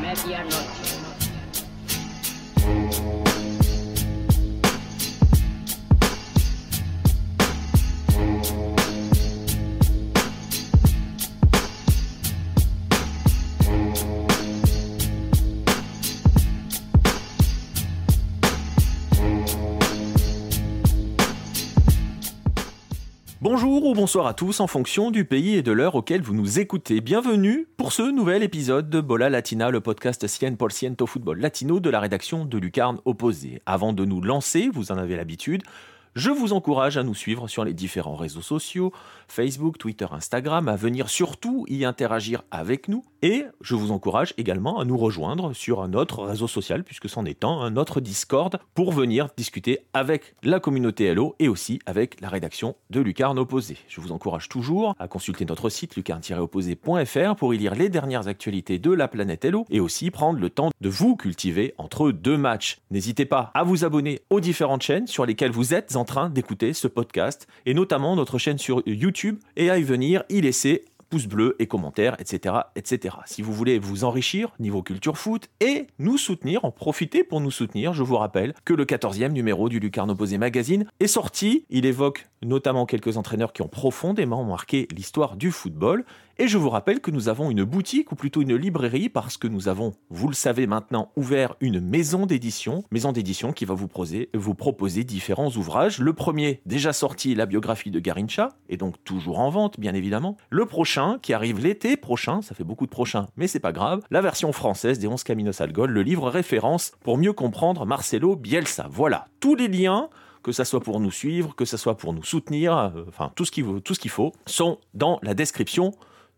Medianoche. Bonsoir à tous en fonction du pays et de l'heure auquel vous nous écoutez. Bienvenue pour ce nouvel épisode de Bola Latina, le podcast Cien por ciento football latino de la rédaction de Lucarne Opposé. Avant de nous lancer, vous en avez l'habitude, je vous encourage à nous suivre sur les différents réseaux sociaux, Facebook, Twitter, Instagram, à venir surtout y interagir avec nous. Et je vous encourage également à nous rejoindre sur un autre réseau social, puisque c'en est un, un autre Discord, pour venir discuter avec la communauté Hello et aussi avec la rédaction de Lucarne Opposé. Je vous encourage toujours à consulter notre site lucarne-opposé.fr pour y lire les dernières actualités de la planète Hello et aussi prendre le temps de vous cultiver entre deux matchs. N'hésitez pas à vous abonner aux différentes chaînes sur lesquelles vous êtes en train d'écouter ce podcast, et notamment notre chaîne sur YouTube, et à y venir y laisser pouce bleu et commentaires, etc., etc. Si vous voulez vous enrichir niveau culture foot et nous soutenir, en profiter pour nous soutenir, je vous rappelle que le 14e numéro du Lucarne Opposé Magazine est sorti. Il évoque notamment quelques entraîneurs qui ont profondément marqué l'histoire du football. Et je vous rappelle que nous avons une boutique, ou plutôt une librairie, parce que nous avons, vous le savez maintenant, ouvert une maison d'édition, maison d'édition qui va vous proposer, vous proposer différents ouvrages. Le premier, déjà sorti, la biographie de Garincha, et donc toujours en vente, bien évidemment. Le prochain, qui arrive l'été prochain, ça fait beaucoup de prochains, mais c'est pas grave, la version française des 11 Caminos al Gol, le livre référence pour mieux comprendre Marcelo Bielsa. Voilà, tous les liens que ça soit pour nous suivre, que ça soit pour nous soutenir, euh, enfin tout ce qu'il faut, sont dans la description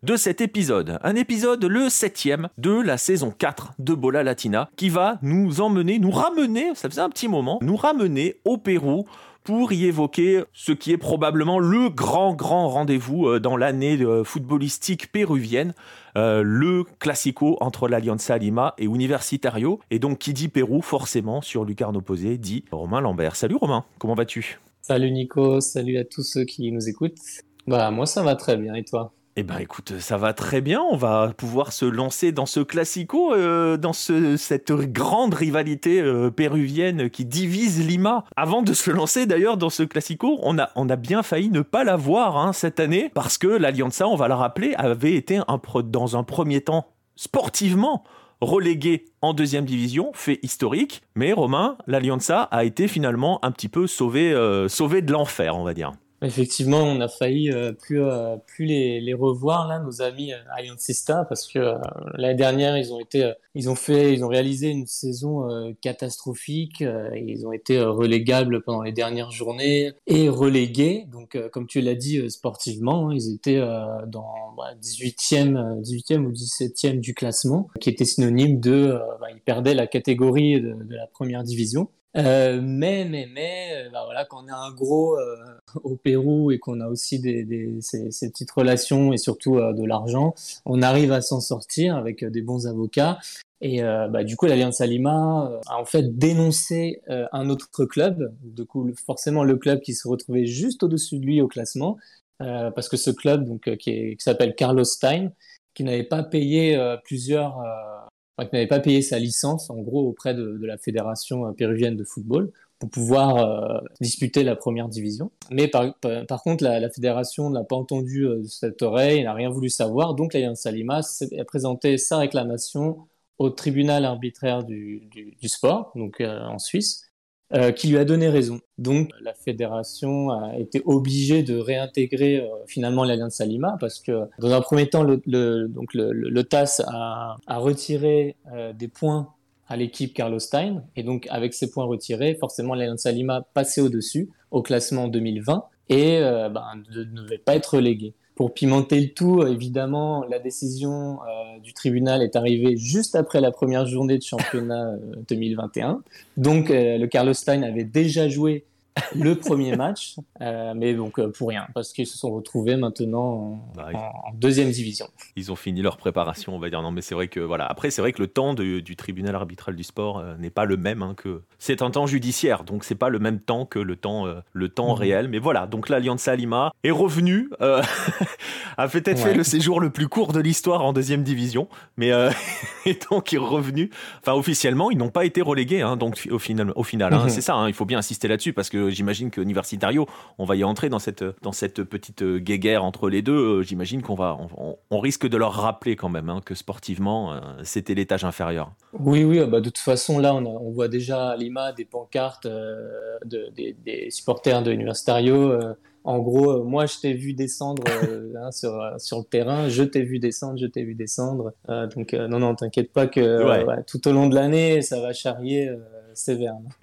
de cet épisode. Un épisode, le septième de la saison 4 de Bola Latina, qui va nous emmener, nous ramener, ça faisait un petit moment, nous ramener au Pérou pour y évoquer ce qui est probablement le grand, grand rendez-vous euh, dans l'année euh, footballistique péruvienne, euh, le classico entre l'Alianza Lima et Universitario. Et donc, qui dit Pérou, forcément, sur Lucarne opposé, dit Romain Lambert. Salut Romain, comment vas-tu? Salut Nico, salut à tous ceux qui nous écoutent. Bah, moi ça va très bien, et toi? Eh ben écoute, ça va très bien. On va pouvoir se lancer dans ce classico, euh, dans ce, cette grande rivalité euh, péruvienne qui divise Lima. Avant de se lancer d'ailleurs dans ce classico, on a, on a bien failli ne pas l'avoir hein, cette année parce que l'Alianza, on va le rappeler, avait été dans un premier temps sportivement relégué en deuxième division, fait historique. Mais Romain, l'Alianza a été finalement un petit peu sauvé, euh, de l'enfer, on va dire. Effectivement, on a failli euh, plus, euh, plus les, les, revoir là, nos amis euh, Aliancista, parce que euh, l'année dernière ils ont été, ils ont fait, ils ont réalisé une saison catastrophique, et ils ont été relégables pendant les dernières journées et relégués. Donc, comme tu l'as dit sportivement, hein, ils étaient dans bah, 18e, 18e ou 17e du classement, qui était synonyme de, bah, ils perdaient la catégorie de, de la première division. Euh, mais, mais, mais, euh, bah voilà, quand on a un gros euh, au Pérou et qu'on a aussi des, des ces, ces, petites relations et surtout euh, de l'argent, on arrive à s'en sortir avec des bons avocats. Et bah, du coup, l'Alliance Lima a en fait dénoncé un autre club, du coup forcément le club qui se retrouvait juste au-dessus de lui au classement, parce que ce club donc qui, qui s'appelle Carlos Stein, qui n'avait pas payé plusieurs qui n'avait pas payé sa licence, en gros, auprès de, la Fédération péruvienne de football pour pouvoir euh, disputer la première division. Mais par, contre, la, fédération n'a pas entendu euh, cette oreille, n'a rien voulu savoir. Donc, l'Alliance Salima a présenté sa réclamation au tribunal arbitraire du sport, donc euh, en Suisse. Euh, qui lui a donné raison. Donc la fédération a été obligée de réintégrer euh, finalement l'Alliance Lima parce que dans un premier temps, le, donc le, le, TAS a, a retiré euh, des points à l'équipe Carlos Stein et donc avec ces points retirés, forcément l'Alliance Lima passait au-dessus au classement 2020 et ben, ne devait pas être relégué. Pour pimenter le tout, évidemment, la décision euh, du tribunal est arrivée juste après la première journée de championnat euh, 2021. Donc, euh, le Carlos Stein avait déjà joué le premier match, euh, mais donc euh, pour rien, parce qu'ils se sont retrouvés maintenant en, Bah, en- en deuxième division. Ils ont fini leur préparation, on va dire. Non, mais c'est vrai que voilà. Après, c'est vrai que le temps de- du tribunal arbitral du sport euh, n'est pas le même hein, que. C'est un temps judiciaire, donc c'est pas le même temps que le temps, le temps Mhm. réel. Mais voilà, donc l'Alliance Lima est revenu, euh, a peut-être fait le séjour le plus court de l'histoire en deuxième division, mais et donc est revenu. Enfin, officiellement, ils n'ont pas été relégués, hein, donc au final, au final, hein, Mhm. c'est ça. il faut bien insister là-dessus parce que j'imagine que Universitario, on va y entrer dans cette dans cette petite euh, guéguerre entre les deux. euh, J'imagine qu'on va, on, risque de leur rappeler quand même hein, que sportivement, euh, c'était l'étage inférieur. Oui, oui, bah, de toute façon, là, on, a- on voit déjà à Lima des pancartes euh, de- des, des supporters de Universitario. euh, en gros, euh, moi, je t'ai vu descendre euh, hein, sur, euh, sur le terrain, je t'ai vu descendre, je t'ai vu descendre. Euh, donc, euh, non, non, t'inquiète pas que euh, Ouais. ouais, tout au long de l'année, ça va charrier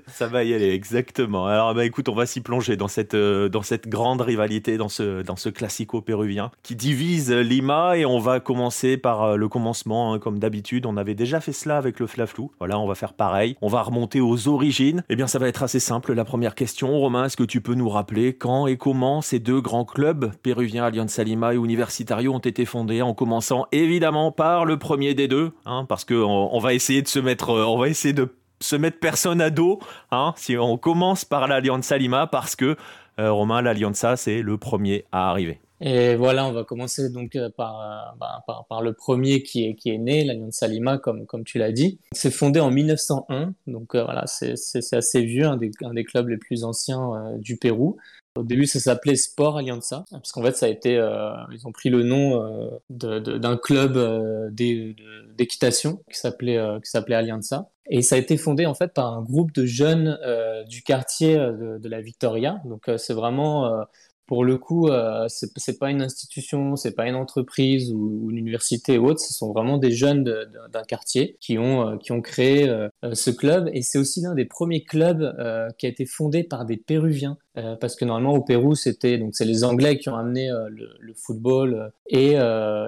Ça va y aller, exactement. Alors, bah, écoute, on va s'y plonger dans cette, euh, dans cette grande rivalité, dans ce, dans ce classico péruvien qui divise Lima. Et on va commencer par euh, le commencement, hein, comme d'habitude. On avait déjà fait cela avec le Flaflou. Voilà, on va faire pareil. On va remonter aux origines. Eh bien, ça va être assez simple. La première question, Romain, est-ce que tu peux nous rappeler quand et comment ces deux grands clubs péruviens, Alianza Lima et Universitario, ont été fondés En commençant évidemment par le premier des deux, hein, parce qu'on on va essayer de se mettre, euh, on va essayer de se mettre personne à dos, hein, si on commence par l'Alianza Lima, parce que euh, Romain, l'Alianza, c'est le premier à arriver. Et voilà, on va commencer donc euh, par, euh, bah, par, par le premier qui est, qui est né, l'Alianza Lima, comme, comme tu l'as dit. C'est fondé en 1901, donc voilà, c'est assez vieux, un des, clubs les plus anciens du Pérou. Au début, ça s'appelait Sport Alianza, parce qu'en fait, ça a été, euh, ils ont pris le nom euh, d'un club euh, d'équitation qui s'appelait euh, qui s'appelait Alianza. Et ça a été fondé en fait par un groupe de jeunes euh, du quartier de, de la Victoria. Donc c'est vraiment pour le coup, euh, c'est pas une institution, c'est pas une entreprise ou, une université ou autre, ce sont vraiment des jeunes d'un quartier qui ont, euh, qui ont créé euh, euh, ce club. Et c'est aussi l'un des premiers clubs qui a été fondé par des Péruviens. Parce que normalement au Pérou, c'était donc c'est les Anglais qui ont amené le, football et,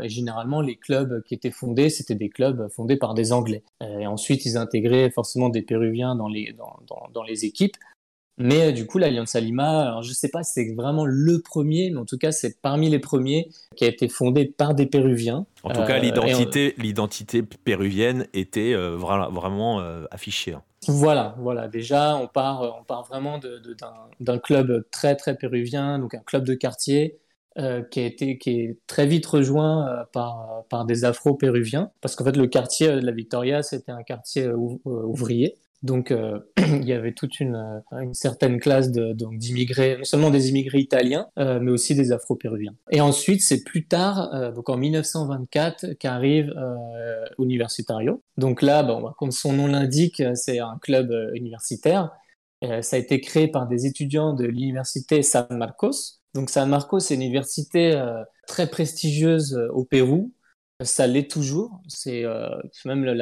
généralement les clubs qui étaient fondés, c'était des clubs fondés par des Anglais. Et ensuite, ils intégraient forcément des Péruviens dans les, dans, dans les équipes. Mais euh, du coup, l'Alliance Lima, alors je sais pas si c'est vraiment le premier, mais en tout cas, c'est parmi les premiers qui a été fondé par des Péruviens. En tout cas, Euh, l'identité, l'identité péruvienne était euh, vra- vraiment affichée. hein. Voilà, voilà. Déjà, on part, on part vraiment de- de- d'un d'un club très très péruvien, donc un club de quartier qui a été, qui est très vite rejoint par par des Afro-péruviens, parce qu'en fait, le quartier de la Victoria, c'était un quartier ouv- ouvrier. Donc, euh, il y avait toute une, euh, certaine classe d'immigrés, non seulement des immigrés italiens, euh, mais aussi des Afro-péruviens. Et ensuite, c'est plus tard, donc en 1924, qu'arrive Universitario. Donc là, comme son nom l'indique, c'est un club universitaire. Ça a été créé par des étudiants de l'université San Marcos. Donc San Marcos, c'est une université très prestigieuse au Pérou. Ça l'est toujours. C'est euh, même la,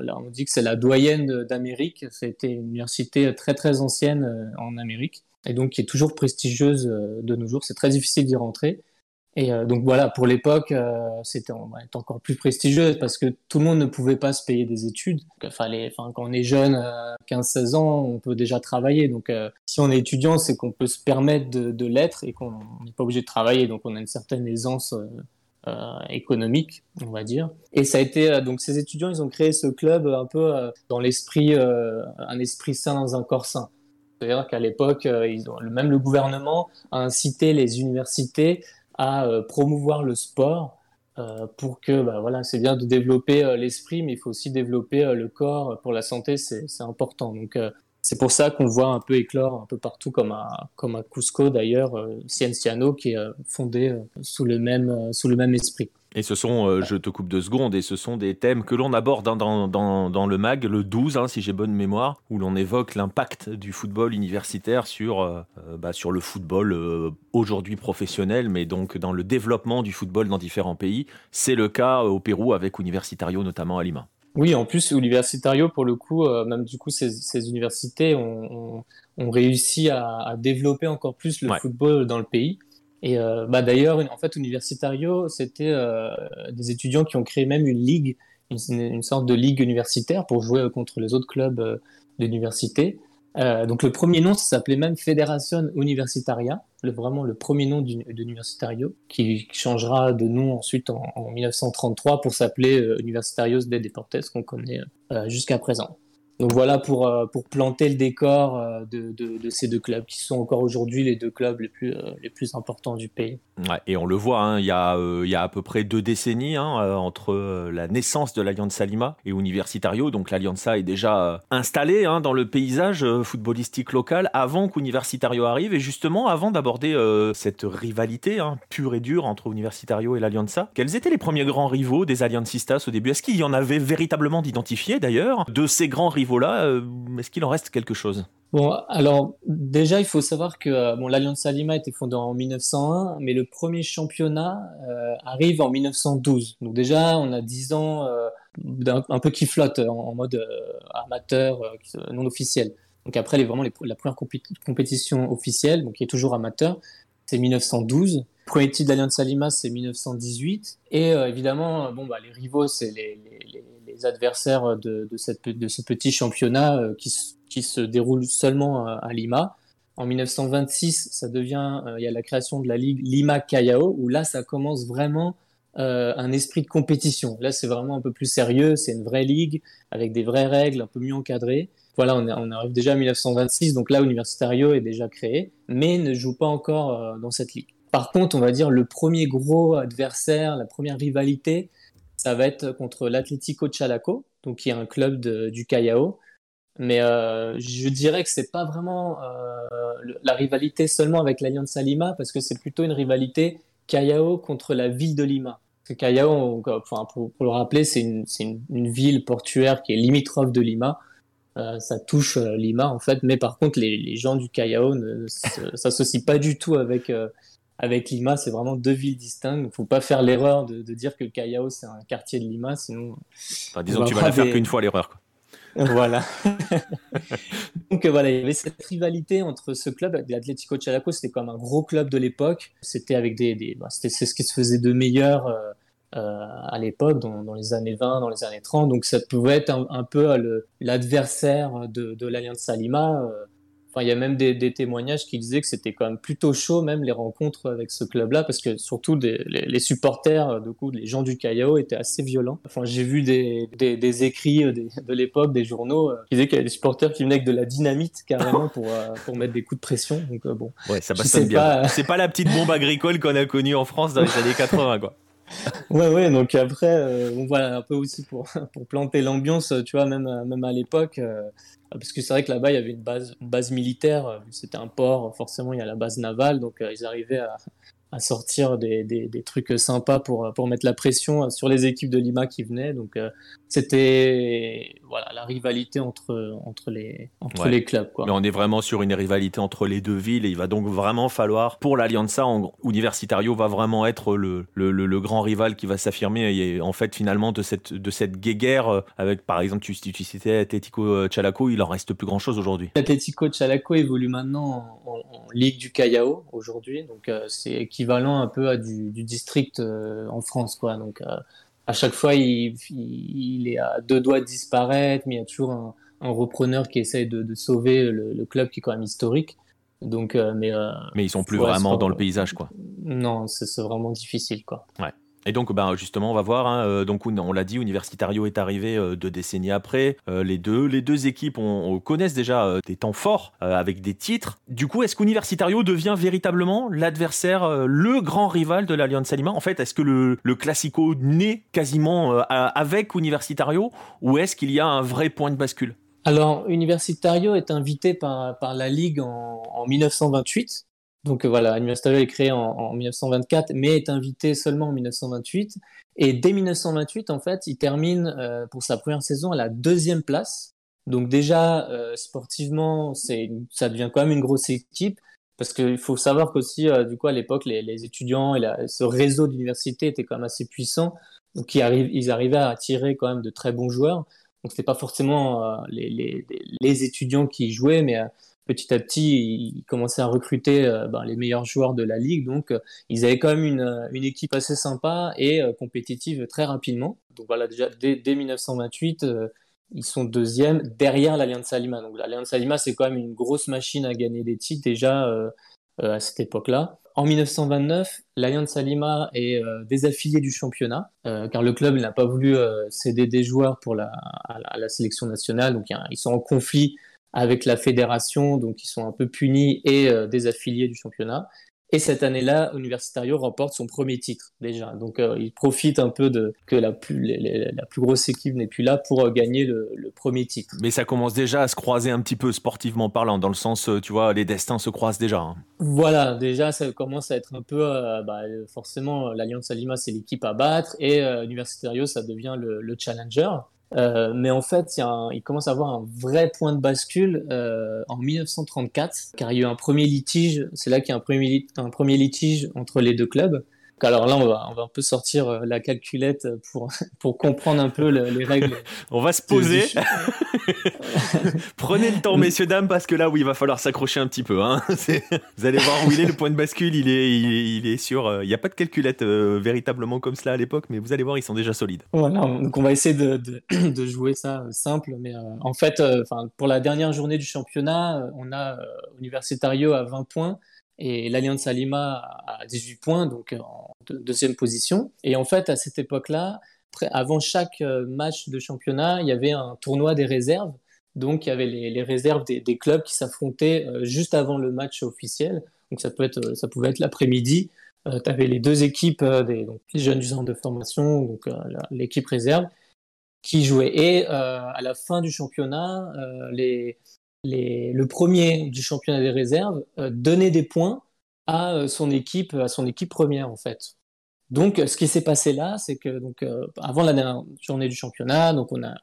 la- on dit que c'est la doyenne d'Amérique. C'était une université très très ancienne euh, en Amérique et donc qui est toujours prestigieuse euh, de nos jours. C'est très difficile d'y rentrer. Et euh, donc voilà, pour l'époque, euh, c'était encore plus prestigieuse parce que tout le monde ne pouvait pas se payer des études. Quand on est jeune, euh, 15-16 ans, on peut déjà travailler. Donc si on est étudiant, c'est qu'on peut se permettre de l'être et qu'on n'est pas obligé de travailler. Donc on a une certaine aisance euh, euh, économique, on va dire. Et ça a été euh, donc ces étudiants, ils ont créé ce club un peu euh, dans l'esprit, euh, un esprit sain dans un corps sain. C'est-à-dire qu'à l'époque, euh, ils même le gouvernement a incité les universités à euh, promouvoir le sport euh, pour que, bah, voilà, c'est bien de développer euh, l'esprit, mais il faut aussi développer euh, le corps pour la santé, c'est important. Donc euh, c'est pour ça qu'on voit un peu éclore un peu partout, comme à, comme Cusco d'ailleurs, euh, Cienciano qui est euh, fondé euh, sous, le même, euh, sous le même esprit. Et ce sont, je te coupe deux secondes, et ce sont des thèmes que l'on aborde dans, dans, dans le MAG, le 12, hein, si j'ai bonne mémoire, où l'on évoque l'impact du football universitaire sur, bah, sur le football aujourd'hui professionnel, mais donc dans le développement du football dans différents pays. C'est le cas au Pérou avec Universitario, notamment à Lima. Oui, en plus, Universitario, pour le coup, euh, même du coup, ces, ces universités ont, ont, ont réussi à, à, développer encore plus le Ouais. football dans le pays. Et euh, bah, d'ailleurs, en fait, Universitario, c'était euh, des étudiants qui ont créé même une ligue, une, une sorte de ligue universitaire pour jouer contre les autres clubs euh, donc le premier nom, ça s'appelait même Federación Universitaria, le, vraiment le premier nom d'Universitario, qui changera de nom ensuite en, 1933 pour s'appeler Universitarios de Deportes, qu'on connaît jusqu'à présent. Donc voilà pour, euh, pour planter le décor euh, de, ces deux clubs qui sont encore aujourd'hui les deux clubs les plus, euh, importants du pays. Et on le voit, hein, il, y a, à peu près deux décennies hein, entre la naissance de l'Alianza Lima et Universitario. Donc l'Alianza est déjà installée hein, dans le paysage footballistique local avant qu'Universitario arrive. Et justement, avant d'aborder cette rivalité pure et dure entre Universitario et l'Alianza, quels étaient les premiers grands rivaux des Aliancistas au début? Est-ce qu'il y en avait véritablement d'identifiés d'ailleurs? De ces grands rivaux là euh, est-ce qu'il en reste quelque chose? Bon, alors déjà, il faut savoir que euh, bon, l'Alliance Lima a été fondée en 1901, mais le premier championnat euh, arrive en 1912. Donc déjà, on a 10 ans un, peu qui flotte en, mode amateur, non officiel. Donc après, les, vraiment la première compétition officielle, donc qui est toujours amateur, c'est 1912. Premier titre d'Alliance Lima, c'est 1918. Et évidemment, bon, bah, les rivaux, c'est les adversaires de, cette, de, ce petit championnat euh, qui, qui, se déroule seulement à, Lima. En 1926, ça devient, euh, il y a la création de la ligue Lima Callao, où là, ça commence vraiment euh, un esprit de compétition. Là, c'est vraiment un peu plus sérieux, c'est une vraie ligue avec des vraies règles, un peu mieux encadrées. Voilà, on, on arrive déjà à 1926, donc là, Universitario est déjà créé, mais ne joue pas encore dans cette ligue. Par contre, on va dire le premier gros adversaire, la première rivalité, ça va être contre l'Atlético Chalaco, donc qui est un club du Callao. Mais euh, je dirais que c'est pas vraiment euh, la rivalité seulement avec l'Alliance Lima, parce que c'est plutôt une rivalité Callao contre la ville de Lima. Parce que Callao, enfin, pour, le rappeler, c'est une, une, ville portuaire qui est limitrophe de Lima. Euh, ça touche Lima en fait, mais par contre les, les gens du Callao ne s'associent pas du tout avec avec Lima, c'est vraiment deux villes distinctes. Il ne faut pas faire l'erreur de, dire que Callao, c'est un quartier de Lima, sinon. disons que tu vas la faire qu'une fois l'erreur. Voilà. Donc voilà, il y avait cette rivalité entre ce club, l'Atlético Chalaco, c'était comme un gros club de l'époque. C'était avec des, bah, c'est ce qui se faisait de meilleur euh, euh, à l'époque, dans, les années 20, dans les années 30. Donc ça pouvait être un, peu l'adversaire de, de l'Alliance Lima. Euh, il y a même des, témoignages qui disaient que c'était quand même plutôt chaud, même les rencontres avec ce club-là, parce que surtout les, supporters, de coup, les gens du Callao étaient assez violents. Enfin, j'ai vu des, écrits de l'époque, des journaux, euh, qui disaient qu'il y avait des supporters qui venaient avec de la dynamite carrément pour, euh, pour mettre des coups de pression. Donc, euh, bon. Ouais, ça bastonne bien. C'est pas la petite bombe agricole qu'on a connue en France dans les années 80, quoi. ouais, ouais, donc après, voit un peu aussi pour, pour planter l'ambiance, tu vois, même, même à l'époque, parce que c'est vrai que là-bas, il y avait une base, une base militaire, euh, c'était un port, forcément, il y a la base navale, donc euh, ils arrivaient à, à sortir des, des, des, trucs sympas pour, pour mettre la pression sur les équipes de Lima qui venaient. Donc euh, c'était voilà la rivalité entre entre les entre les clubs. Quoi. Mais on est vraiment sur une rivalité entre les deux villes et il va donc vraiment falloir pour l'Alianza Universitario va vraiment être le, le, le, grand rival qui va s'affirmer et en fait finalement de cette de cette guéguerre euh, avec par exemple tu, tu citais Atlético Chalaco il en reste plus grand chose aujourd'hui. Atlético Chalaco évolue maintenant en, Ligue du Callao aujourd'hui donc euh, c'est qui équivalent un peu à du, district euh, en France, quoi. Donc, euh, à chaque fois, il, il, est à deux doigts de disparaître, mais il y a toujours un, repreneur qui essaye de, sauver le, club qui est quand même historique. Donc, euh, mais, mais ils sont plus vraiment dans le paysage, quoi. Non, c'est vraiment difficile, quoi. Ouais. Et donc, ben, justement, on va voir. Hein, euh, donc, on l'a dit, Universitario est arrivé euh, deux décennies après. Euh, les, deux, les deux équipes on, connaissent déjà des temps forts avec des titres. Du coup, est-ce qu'Universitario devient véritablement l'adversaire, le grand rival de l'Alliance Lima En fait, est-ce que le, Classico naît quasiment avec Universitario ou est-ce qu'il y a un vrai point de bascule? Alors, Universitario est invité par, la Ligue en 1928 donc euh, voilà, Universitario est créé en, 1924, mais est invité seulement en 1928. Et dès 1928, en fait, il termine euh, pour sa première saison à la deuxième place. Donc déjà, euh, sportivement, c'est, ça devient quand même une grosse équipe. Parce qu'il faut savoir qu'aussi, du coup, à l'époque, les, étudiants et ce réseau d'universités était quand même assez puissant. Donc, ils, arrivent, ils arrivaient à attirer quand même de très bons joueurs. Donc, c'était pas forcément les, les, les, étudiants qui jouaient, mais petit à petit, ils commençaient à recruter euh, ben, les meilleurs joueurs de la ligue. Donc, euh, ils avaient quand même une, euh, équipe assez sympa et compétitive très rapidement. Donc voilà, déjà dès, 1928, ils sont deuxième derrière l'Allianz Lima. Donc l'Allianz Lima, c'est quand même une grosse machine à gagner des titres déjà à cette époque-là. En 1929, l'Allianz Lima est désaffilié du championnat, car le club n'a pas voulu céder des joueurs pour la, à, la, sélection nationale, donc ils sont en conflit avec la fédération, donc ils sont un peu punis et désaffiliés du championnat. Et cette année-là, Universitario remporte son premier titre déjà. Donc euh, il profite un peu de que la plus, la plus grosse équipe n'est plus là pour euh, gagner le, premier titre. Mais ça commence déjà à se croiser un petit peu sportivement parlant, dans le sens, euh, tu vois, les destins se croisent déjà. Hein. Voilà, déjà ça commence à être un peu, bah, forcément, l'Alliance Lima c'est l'équipe à battre et Universitario ça devient le challenger. Euh, mais en fait, il, commence à avoir un vrai point de bascule euh, en 1934, car il y a eu un premier litige. C'est là qu'il y a un premier, un premier litige entre les deux clubs alors là, on va, on va un peu sortir euh, la calculette pour, pour comprendre un peu les règles. on va se poser. Prenez le temps, messieurs, dames, parce que là, oui, il va falloir s'accrocher un petit peu. Hein. Vous allez voir où il est, le point de bascule, il est, il est, sur... Euh, il n'y a pas de calculette euh, véritablement comme cela à l'époque, mais vous allez voir, ils sont déjà solides. Voilà, donc on va essayer de, de, jouer ça simple, mais en fait, pour la dernière journée du championnat, on a Universitario à 20 points, et l'Alliance Lima à 18 points, donc en deuxième position. Et en fait, à cette époque-là, avant chaque euh, match de championnat, il y avait un tournoi des réserves. Donc, il y avait les, réserves des, clubs qui s'affrontaient euh, juste avant le match officiel. Donc, ça pouvait être l'après-midi. Euh, tu avais les deux équipes, des donc, les jeunes du centre de formation, donc l'équipe réserve, qui jouaient. Et à la fin du championnat, les, le premier du championnat des réserves euh, donnait des points à euh, son équipe, à son équipe première en fait. Donc, ce qui s'est passé là, c'est que donc euh, avant la dernière journée du championnat, donc on a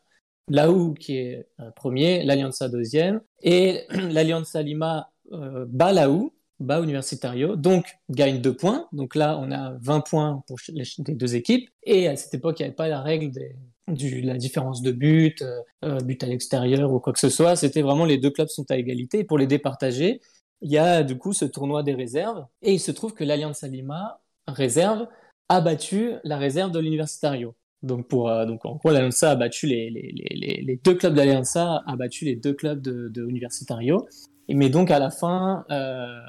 Laou qui est premier, l'Alianza deuxième, et l'Alianza Lima bat Laou, bat Universitario, donc gagne deux points. Donc là, on a 20 points pour les deux équipes. Et à cette époque, il n'y avait pas la règle des, du, la différence de but, euh, euh, but à l'extérieur ou quoi que ce soit. C'était vraiment les deux clubs sont à égalité. Pour les départager, il y a du coup ce tournoi des réserves. Et il se trouve que l'Alliance Lima réserve a battu la réserve de l'Universitario. Donc, pour, euh, donc en gros, l'Alianza a battu les, les, les, les deux clubs d'Alianza, a battu les deux clubs de, de Universitario. Mais donc à la fin, euh,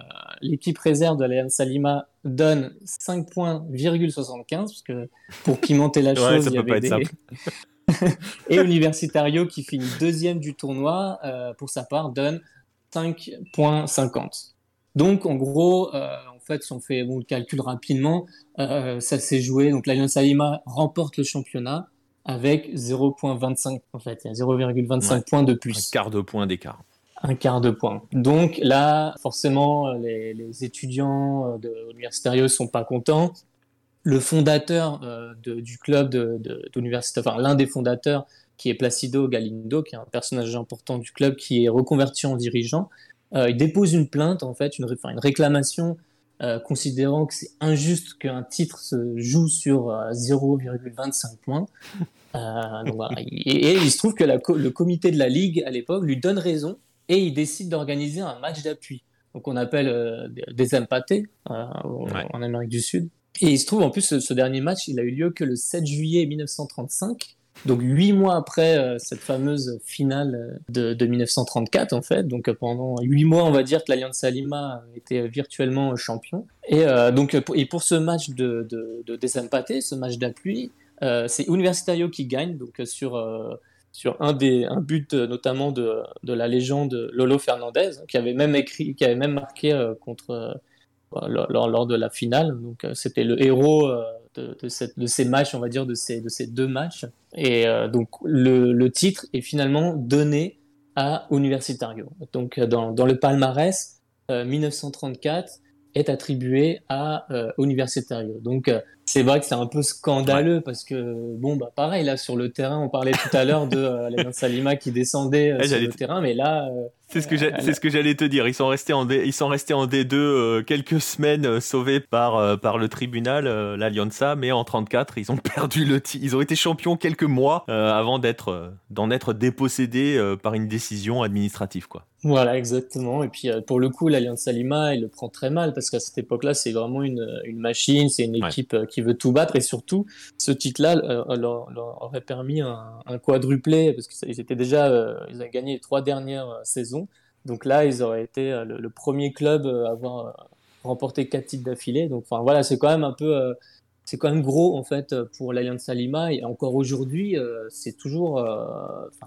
l'équipe réserve de l'Alianza Lima donne 5 points, parce que pour pimenter la chose, il y avait des... Et Universitario, qui finit deuxième du tournoi, euh, pour sa part, donne 5.50. Donc en gros, euh, en fait, si on fait bon, le calcul rapidement, ça s'est joué. Donc l'Alianza Lima remporte le championnat avec 0.25 en fait, il y a 0,25 points de plus. Un quart de point d'écart un quart de point. Donc là, forcément, les, étudiants euh, de l'Universitario sont pas contents. Le fondateur euh, du club de, d'université, enfin l'un des fondateurs, qui est Placido Galindo, qui est un personnage important du club, qui est reconverti en dirigeant, euh, il dépose une plainte, en fait, une, une réclamation, considérant que c'est injuste qu'un titre se joue sur 0,25 points. et, il se trouve que le comité de la Ligue, à l'époque, lui donne raison et il décide d'organiser un match d'appui. Donc on appelle euh, des empatés euh, en Amérique du Sud. Et il se trouve en plus ce, dernier match, il a eu lieu que le 7 juillet 1935. Donc huit mois après euh, cette fameuse finale de, 1934 en fait, donc pendant huit mois on va dire que l'Alliance Lima était virtuellement champion. Et donc et pour ce match de, de, de ce match d'appui, c'est Universitario qui gagne donc sur sur un des un but euh, notamment de, de la légende Lolo Fernandez qui avait même écrit qui avait même marqué euh, contre euh, lors, lors, de la finale. Donc c'était le héros de, de, cette, de, ces matchs on va dire de ces de ces deux matchs. Et donc le, le, titre est finalement donné à Universitario. Donc dans, dans le palmarès 1934 est attribué à Universitario. Donc c'est vrai que c'est un peu scandaleux parce que, bon, bah pareil, là sur le terrain, on parlait tout à l'heure de euh, Salima qui descendait euh, sur le terrain, mais là. C'est ce que c'est ce que j'allais te dire. Ils sont restés en D, ils sont restés en D2 euh, quelques semaines euh, sauvés par euh, par le tribunal l'Alianza, mais en 34 ils ont perdu le titre. Ils ont été champions quelques mois avant d'être d'en être dépossédés par une décision administrative quoi. Voilà, exactement. Et puis pour le coup, l'Alliance Lima, il le prend très mal parce qu'à cette époque-là, c'est vraiment une, une machine, c'est une équipe qui veut tout battre et surtout, ce titre-là leur, aurait permis un, un quadruplé parce qu'ils étaient déjà, ils ont gagné les trois dernières saisons donc là, ils auraient été euh, le, premier club à avoir euh, remporté quatre titres d'affilée. Donc voilà, c'est quand même un peu euh, c'est quand même gros en fait pour l'Alliance Lima et encore aujourd'hui c'est toujours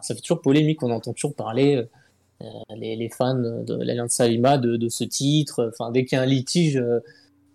ça fait toujours polémique. On entend toujours parler les, fans de l'Alliance Lima de, de, ce titre. Enfin dès qu'il y a un litige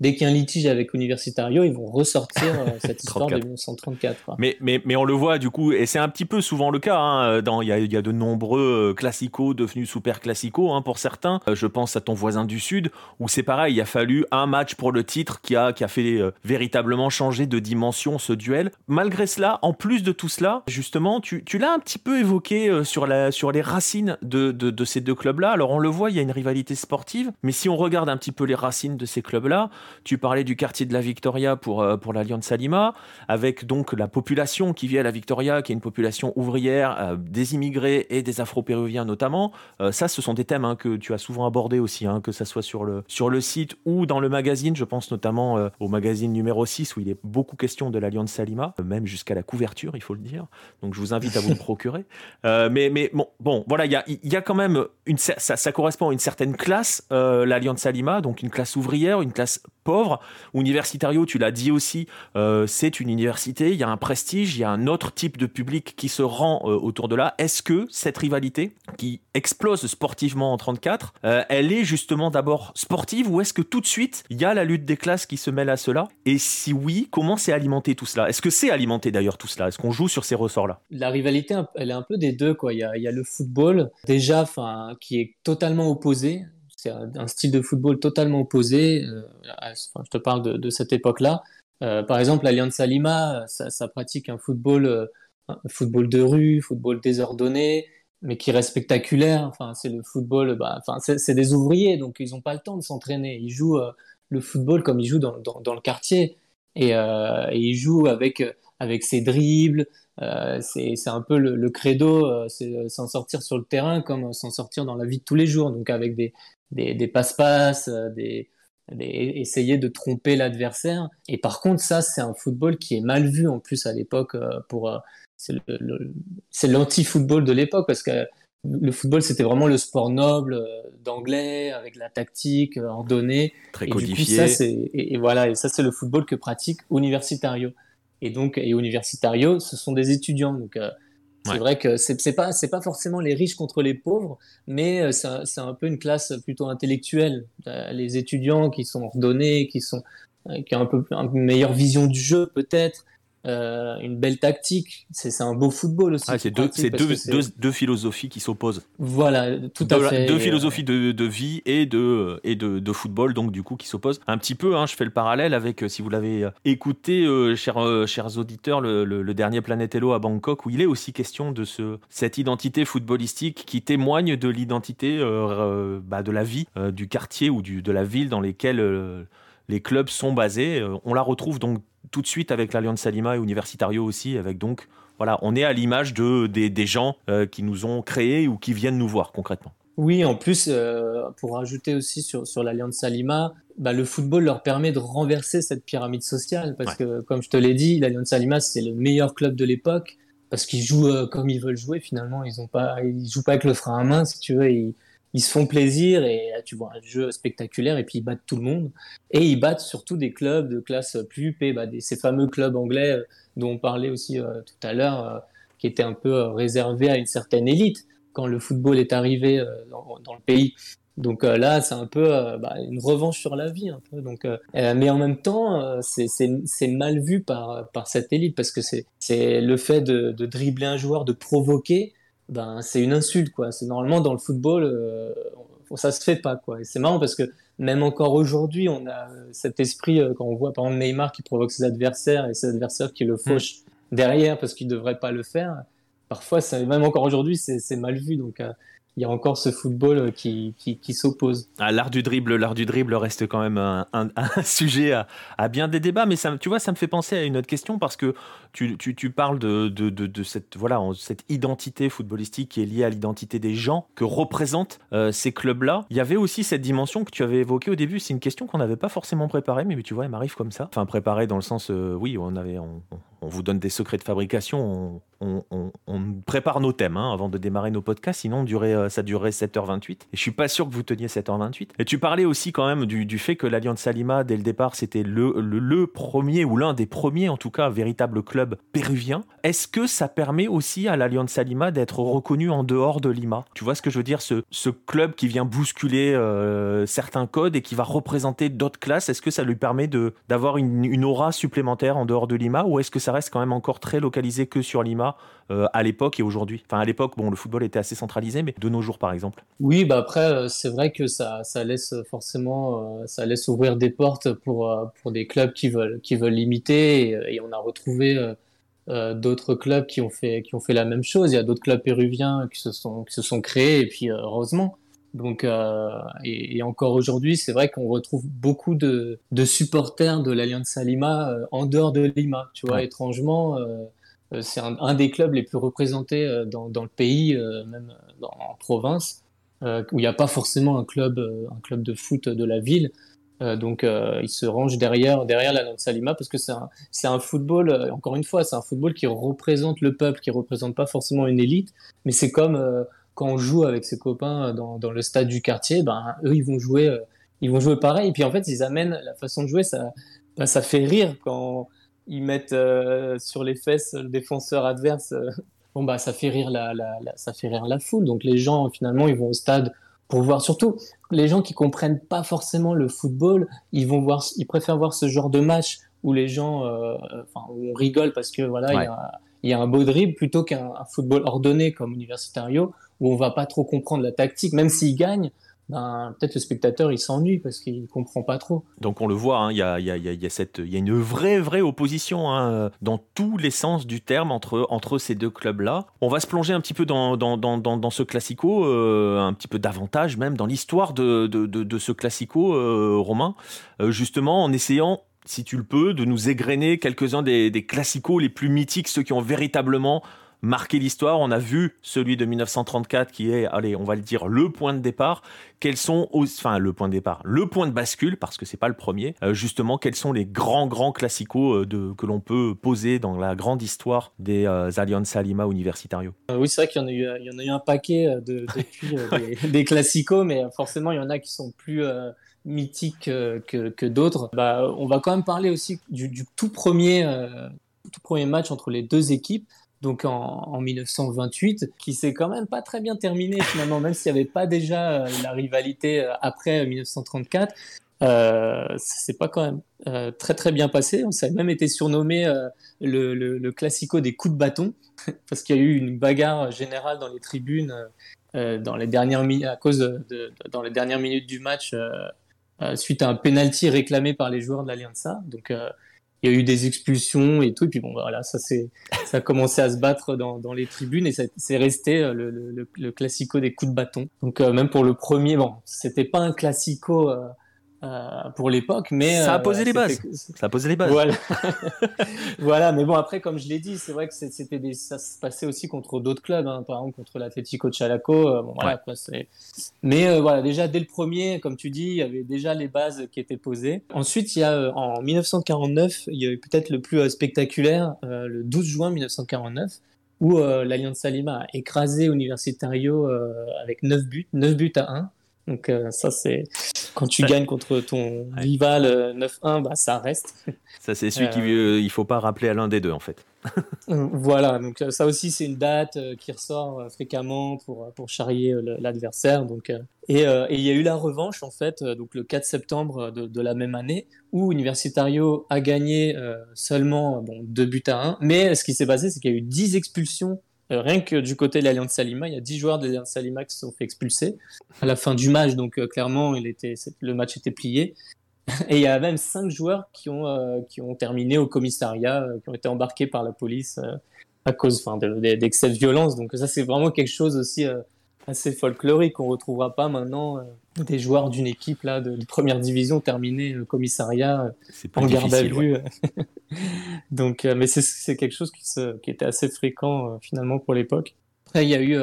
dès qu'il y a un litige avec Universitario, ils vont ressortir euh, cette histoire de 1934. Mais, mais, mais on le voit du coup, et c'est un petit peu souvent le cas. Hein, il y, a, y, a, de nombreux euh, classicos devenus super classicos hein, pour certains. Euh, je pense à ton voisin du Sud, où c'est pareil, il a fallu un match pour le titre qui a, qui a fait véritablement changer de dimension ce duel. Malgré cela, en plus de tout cela, justement, tu, tu l'as un petit peu évoqué sur, la, sur les racines de, de, de ces deux clubs-là. Alors on le voit, il y a une rivalité sportive, mais si on regarde un petit peu les racines de ces clubs-là, tu parlais du quartier de la Victoria pour, euh, pour l'Alliance Lima, avec donc la population qui vit à la Victoria, qui est une population ouvrière, euh, des immigrés et des afro-péruviens notamment. Euh, ça, ce sont des thèmes hein, que tu as souvent abordés aussi, hein, que ce soit sur le, sur le site ou dans le magazine. Je pense notamment au magazine numéro 6 où il est beaucoup question de l'Alliance Lima, même jusqu'à la couverture, il faut le dire. Donc je vous invite à vous le procurer. mais, mais bon, bon voilà, il y a, y a, quand même une, ça, ça, correspond à une certaine classe, l'Alliance Lima, donc une classe ouvrière, une classe pauvre. Universitario, tu l'as dit aussi, euh, c'est une université, il y a un prestige, il y a un autre type de public qui se rend euh, autour de là. Est-ce que cette rivalité qui explose sportivement en 34, euh, elle est justement d'abord sportive ou est-ce que tout de suite il y a la lutte des classes qui se mêle à cela? Et si oui, comment c'est alimenté tout cela? Est-ce que c'est alimenté d'ailleurs tout cela? Est-ce qu'on joue sur ces ressorts-là? La rivalité, elle est un peu des deux. Quoi. Il, y a, il y a le football déjà qui est totalement opposé c'est un, style de football totalement opposé. Euh, je te parle de, cette époque-là. Euh, par exemple, l'Alianza Lima, ça, pratique un football, euh, football de rue, football désordonné, mais qui est spectaculaire. Enfin, c'est le football. Bah, enfin, c'est des ouvriers, donc ils n'ont pas le temps de s'entraîner. Ils jouent le football comme ils jouent dans, dans, le quartier, et, ils jouent avec avec ses dribbles. c'est un peu le, le credo, c'est s'en sortir sur le terrain comme s'en sortir dans la vie de tous les jours. Donc avec des, des, passe-passe, euh, des, essayer de tromper l'adversaire. Et par contre, ça, c'est un football qui est mal vu en plus à l'époque. Euh, pour euh, c'est l'anti-football de l'époque parce que le football, c'était vraiment le sport noble d'anglais avec la tactique ordonnée. Très codifié. et, et, voilà, et ça, c'est le football que pratique Universitario. Et donc, et Universitario, ce sont des étudiants. Donc, c'est vrai que c'est n'est pas c'est pas forcément les riches contre les pauvres, mais euh, c'est un peu une classe plutôt intellectuelle. Euh, les étudiants qui sont ordonnés, qui sont euh, qui ont un peu une meilleure vision du jeu peut-être, euh, une belle tactique. C'est un beau football aussi. Ah, c'est deux, deux, deux, deux, philosophies qui s'opposent. Voilà, tout à fait. Deux philosophies de, de, vie et, de, et de, de, football, donc du coup, qui s'opposent. Un petit peu, hein, je fais le parallèle avec, euh, si vous l'avez euh, écouté, chers, chers auditeurs, le, le, dernier Planète Hello à Bangkok, où il est aussi question de ce, cette identité footballistique qui témoigne de l'identité bah, de la vie du quartier ou du, de la ville dans lesquelles les clubs sont basés. On la retrouve donc tout de suite avec l'Alliance Salima et Universitario aussi, avec donc, voilà, on est à l'image de, des, gens euh, qui nous ont créés ou qui viennent nous voir concrètement. Oui, en plus, euh, pour ajouter aussi sur, sur l'Alliance Salima, bah, le football leur permet de renverser cette pyramide sociale, parce que, comme je te l'ai dit, l'Alliance Salima, c'est le meilleur club de l'époque, parce qu'ils jouent euh, comme ils veulent jouer, finalement, ils ne ils jouent pas avec le frein à main, si tu veux, ils, ils se font plaisir et tu vois un jeu spectaculaire et puis ils battent tout le monde. Et ils battent surtout des clubs de classe plus huppée, bah, ces fameux clubs anglais euh, dont on parlait aussi euh, tout à l'heure, euh, qui étaient un peu réservés à une certaine élite quand le football est arrivé dans, le pays. Donc là, c'est un peu bah, une revanche sur la vie. Donc, mais en même temps, c'est mal vu par, cette élite parce que c'est le fait de dribbler un joueur, de provoquer ben c'est une insulte quoi. C'est normalement dans le football, euh, ça se fait pas quoi. Et c'est marrant parce que même encore aujourd'hui, on a cet esprit euh, quand on voit par exemple Neymar qui provoque ses adversaires et ses adversaires qui le mm. fauchent derrière parce qu'il devrait pas le faire. Parfois, même encore aujourd'hui, c'est mal vu. Donc euh, il y a encore ce football qui, qui, s'oppose. Ah, l'art du dribble, l'art du dribble reste quand même un, sujet à, bien des débats, mais tu vois, ça me fait penser à une autre question parce que tu, tu, parles de, de, de, cette, voilà, cette identité footballistique qui est liée à l'identité des gens que représentent euh, ces clubs-là. Il y avait aussi cette dimension que tu avais évoquée au début. C'est une question qu'on n'avait pas forcément préparée, mais tu vois, elle m'arrive comme ça. Enfin, préparée dans le sens, euh, oui, on avait, on, vous donne des secrets de fabrication, on, prépare nos thèmes hein, avant de démarrer nos podcasts, sinon euh, ça durerait 7h28. Et je suis pas sûr que vous teniez 7h28. Et tu parlais aussi quand même du, fait que l'Alliance Salima, dès le départ, c'était le, premier, ou l'un des premiers en tout cas, véritable club péruvien. Est-ce que ça permet aussi à l'Alliance Salima d'être reconnu en dehors de Lima Tu vois ce que je veux dire ce, ce club qui vient bousculer euh, certains codes et qui va représenter d'autres classes, est-ce que ça lui permet d'avoir une, une aura supplémentaire en dehors de Lima ou est-ce que ça reste quand même encore très localisé que sur Lima euh, à l'époque et aujourd'hui. Enfin, à l'époque, bon, le football était assez centralisé, mais de nos jours, par exemple. Oui, bah après, euh, c'est vrai que ça, ça laisse forcément, euh, ça laisse ouvrir des portes pour, pour des clubs qui veulent, qui veulent limiter. Et, on a retrouvé d'autres clubs qui ont fait, qui ont fait la même chose. Il y a d'autres clubs péruviens qui se sont, qui se sont créés, et puis heureusement. Donc, euh, et, encore aujourd'hui, c'est vrai qu'on retrouve beaucoup de, de, supporters de l'Alliance Lima euh, en dehors de Lima. Tu vois, étrangement, euh, c'est un, des clubs les plus représentés euh, dans, dans le pays, même dans, en province, où il n'y a pas forcément un club, un club de foot de la ville. donc, il se range derrière, derrière l'Alliance Lima parce que c'est un, un, football, encore une fois, c'est un football qui représente le peuple, qui représente pas forcément une élite, mais c'est comme quand on joue avec ses copains dans, dans, le stade du quartier, ben, eux, ils vont jouer, euh, ils vont jouer pareil. Et puis en fait, ils amènent la façon de jouer, ça, ben, ça fait rire quand ils mettent euh, sur les fesses le défenseur adverse. Euh, bon, bah, ça fait rire la, la, ça fait rire la foule. Donc les gens, finalement, ils vont au stade pour voir. Surtout, les gens qui comprennent pas forcément le football, ils vont voir, ils préfèrent voir ce genre de match où les gens, enfin, où on rigole parce que voilà, il y a il y a un beau dribble plutôt qu'un football ordonné comme Universitario où on va pas trop comprendre la tactique. Même s'il gagne, ben, peut-être le spectateur il s'ennuie parce qu'il comprend pas trop. Donc on le voit, il y, a, une vraie vraie opposition hein, dans tous les sens du terme entre, ces deux clubs-là. On va se plonger un petit peu dans, ce classico, euh, un petit peu davantage même dans l'histoire de, ce classico euh, romain, euh, justement en essayant si tu le peux, de nous égrener quelques-uns des, des classicos les plus mythiques, ceux qui ont véritablement marqué l'histoire. On a vu celui de 1934 qui est, allez, on va le dire, le point de départ. Quels sont, enfin, le point de départ, le point de bascule, parce que c'est pas le premier. Euh, justement, quels sont les grands, grands classicos euh, de, que l'on peut poser dans la grande histoire des euh, Alianza Lima Universitario? Oui, c'est vrai qu'il y, en a eu, il y en a eu un paquet de, depuis des, des classicos, mais forcément, il y en a qui sont plus mythiques que, que d'autres. Bah, on va quand même parler aussi du, du tout premier, tout premier match entre les deux équipes donc en, 1928, qui s'est quand même pas très bien terminé finalement, même s'il n'y avait pas déjà euh, la rivalité euh, après 1934. Euh, c'est pas quand même euh, très très bien passé. On s'est même été surnommé le, classico des coups de bâton parce qu'il y a eu une bagarre générale dans les tribunes dans les dernières à cause de, dans les dernières minutes du match suite à un penalty réclamé par les joueurs de l'Alianza. Il y a eu des expulsions et tout. Et puis bon, voilà, ça, ça a commencé à se battre dans, dans les tribunes et c'est resté euh, le, le, le, classico des coups de bâton. Donc euh, même pour le premier, bon, c'était pas un classico euh, pour l'époque, mais ça a posé les bases. Ça a posé les bases. Voilà. voilà, mais bon après, comme je l'ai dit, c'est vrai que c'était des... ça se passait aussi contre d'autres clubs, hein, par exemple contre l'Atlético Chalaco. Euh, bon, voilà, quoi, mais euh, voilà, déjà dès le premier, comme tu dis, il y avait déjà les bases qui étaient posées. Ensuite, il y a en 1949, il y a eu peut-être le plus spectaculaire, le 12 juin 1949 où l'Alliance Lima a écrasé Universitario avec 9 buts, 9 buts à 1. Donc euh, ça c'est quand tu gagnes contre ton rival 9-1, euh, bah ça reste. Ça c'est celui qu'il euh, il faut pas rappeler à l'un des deux en fait. voilà, donc ça aussi c'est une date qui ressort fréquemment pour pour charrier l'adversaire. Donc et, il y a eu la revanche en fait donc le 4 septembre de, de la même année où Universitario a gagné seulement bon deux buts à 1, mais ce qui s'est passé c'est qu'il y a eu 10 expulsions euh, rien que du côté de l'Alliance Salima, il y a 10 joueurs de l'Alliance Salima qui se sont fait expulser à la fin du match. Donc euh, clairement, le match était plié. Et il y a même 5 joueurs qui ont, euh, qui ont terminé au commissariat, qui ont été embarqués par la police à cause d'excès de, violence. Donc ça, c'est vraiment quelque chose aussi assez folklorique. On retrouvera pas maintenant des joueurs d'une équipe là de, première division terminés au commissariat en garde à vue. Donc, mais c'est quelque chose qui, se, qui, était assez fréquent finalement pour l'époque. Après, il y a eu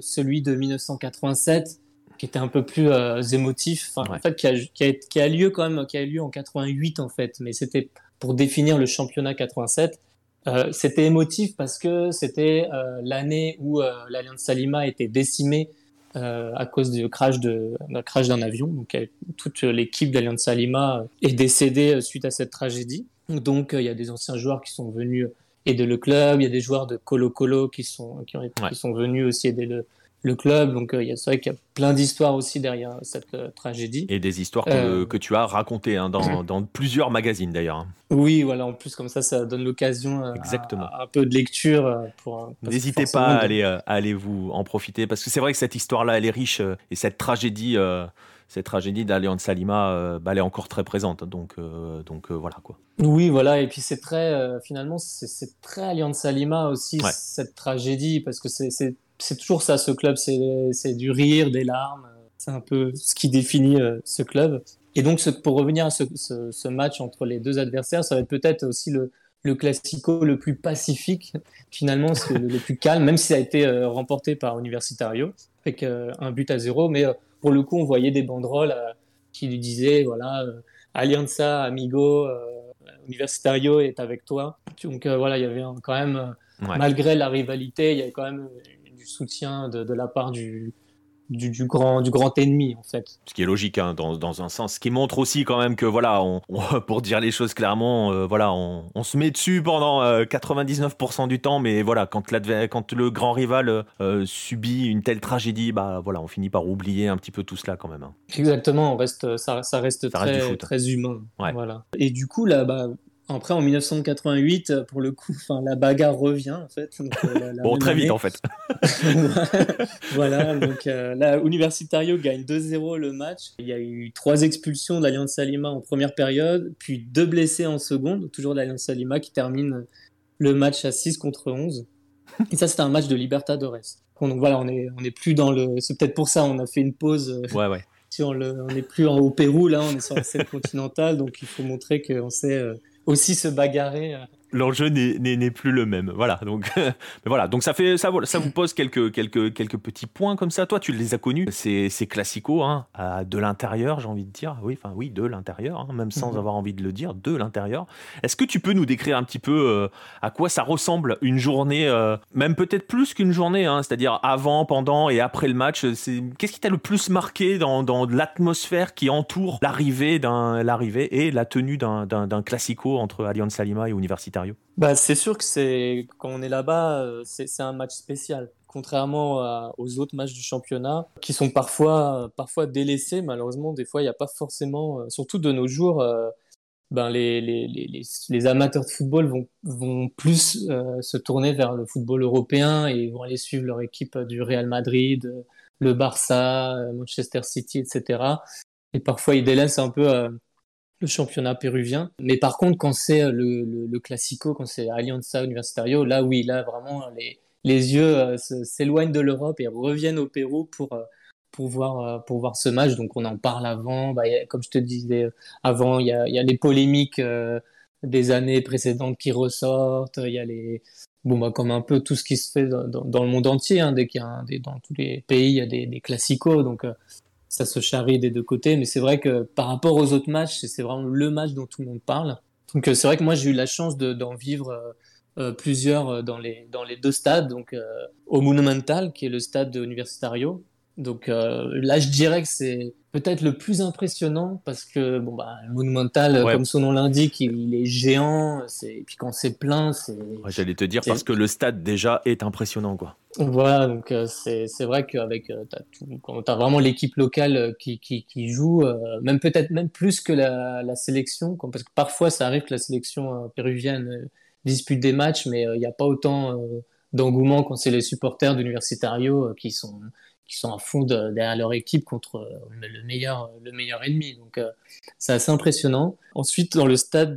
celui de 1987 qui était un peu plus émotif, en fait, qui a, qui, a, qui a, lieu quand même, qui a eu lieu en 88 en fait, mais c'était pour définir le championnat 87. Euh, c'était émotif parce que c'était euh, l'année où euh, l'Alliance Salima était décimée euh, à cause du crash d'un crash d'un avion. Donc toute l'équipe d'Alliance Salima est décédée suite à cette tragédie. Donc il y a des anciens joueurs qui sont venus aider le club, il y a des joueurs de Colo Colo qui sont qui, ont, qui sont venus aussi aider le, le club. Donc, euh, c'est vrai qu'il y a plein d'histoires aussi derrière cette euh, tragédie. Et des histoires que, euh, que tu as racontées hein, dans, dans, plusieurs magazines d'ailleurs. Hein. Oui, voilà. En plus, comme ça, ça donne l'occasion Exactement. À, un peu de lecture. pour N'hésitez pas à aller, à aller vous en profiter parce que c'est vrai que cette histoire-là, elle est riche et cette tragédie. cette tragédie Salima, bah, elle est encore très présente, donc, donc voilà quoi. Oui, voilà, et puis c'est très, finalement, c'est très Alliance Salima aussi, cette tragédie, parce que c'est c'est toujours ça, ce club, c'est du rire, des larmes. C'est un peu ce qui définit euh, ce club. Et donc, pour revenir à ce, match entre les deux adversaires, ça va être peut-être aussi le, le classico le plus pacifique, finalement, c'est le, plus calme, même si ça a été euh, remporté par Universitario, avec euh, un but à zéro. Mais pour le coup, on voyait des banderoles qui lui disaient, voilà, Alianza, amigo, Universitario est avec toi. Donc voilà, il y avait quand même, malgré la rivalité, il y avait quand même soutien de, la part du, du, grand, du grand ennemi, en fait. Ce qui est logique, hein, dans, dans, un sens. Ce qui montre aussi quand même que, voilà, on, pour dire les choses clairement, euh, voilà, on, on, se met dessus pendant 99% euh, du temps, mais voilà, quand, quand le grand rival euh, subit une telle tragédie, bah voilà, on finit par oublier un petit peu tout cela quand même. Hein. Exactement, on reste, ça, ça reste très, très humain. Voilà. Et du coup, là, bah, après, en 1988, pour le coup, la bagarre revient, en fait. Euh, bon, très vite, en fait. voilà, donc euh, là, Universitario gagne 2-0 le match. Il y a eu trois expulsions de l'Alliance Salima en première période, puis deux blessés en seconde, toujours de l'Alliance Salima, qui termine le match à 6 contre 11. Et ça, c'était un match de Libertadores. Donc voilà, on est, on est plus dans le. C'est peut-être pour ça, on a fait une pause. Euh, ouais, ouais. Si on n'est plus en, au Pérou, là, on est sur la scène continentale, donc il faut montrer qu'on sait aussi se bagarrer. L'enjeu n'est plus le même. Voilà. Donc, voilà. Donc ça fait ça, ça vous pose quelques, quelques, quelques petits points comme ça. Toi, tu les as connus. C'est classico, hein, de l'intérieur, j'ai envie de dire. Oui, enfin oui, de l'intérieur, hein, même sans mhm. avoir envie de le dire, de l'intérieur. Est-ce que tu peux nous décrire un petit peu euh, à quoi ça ressemble une journée, euh, même peut-être plus qu'une journée, hein, c'est-à-dire avant, pendant et après le match. Qu'est-ce qui t'a le plus marqué dans, dans l'atmosphère qui entoure l'arrivée l'arrivée et la tenue d'un classico entre Allianz Salima et Universitario bah, C'est sûr que c'est quand on est là-bas, euh, c'est un match spécial. Contrairement aux autres matchs du championnat, qui sont parfois, parfois délaissés, malheureusement, des fois, il n'y a pas forcément, euh, surtout de nos jours, euh, ben les, les, les, les, amateurs de football vont, vont plus se tourner vers le football européen et vont aller suivre leur équipe du Real Madrid, le Barça, Manchester City, etc. Et parfois, ils délaissent un peu le championnat péruvien. Mais par contre, quand c'est euh, le, le, classico, quand c'est Alianza Universitario, là oui, là vraiment les, les yeux euh, s'éloignent de l'Europe et reviennent au Pérou pour, euh, pour, voir, pour voir ce match. Donc on en parle avant. Bah, comme je te disais avant, il y a, y a les polémiques des années précédentes qui ressortent. Il y a les. Bon, bah, comme un peu tout ce qui se fait dans, le monde entier, hein, dès qu'il y a dans tous les pays, il y a des, des classicos. Donc, ça se charrie des deux côtés. Mais c'est vrai que par rapport aux autres matchs, c'est vraiment le match dont tout le monde parle. Donc euh, c'est vrai que moi j'ai eu la chance d'en vivre euh, euh, plusieurs dans les, deux stades. Donc au Monumental, qui est le stade de Universitario. Donc là je dirais que c'est peut-être le plus impressionnant parce que bon bah Monumental comme son nom l'indique il, est géant c'est et puis quand c'est plein c'est j'allais te dire parce que le stade déjà est impressionnant quoi. Voilà donc euh, c'est c'est vrai qu'avec euh, quand tu as vraiment l'équipe locale euh, qui, qui, qui joue même peut-être même plus que la, la sélection parce que parfois ça arrive que la sélection péruvienne dispute des matchs mais il n'y a pas autant d'engouement quand c'est les supporters d'Universitario qui sont qui sont à fond derrière leur équipe contre euh, le meilleur, le meilleur ennemi. Donc euh, c'est assez impressionnant. Ensuite, dans le stade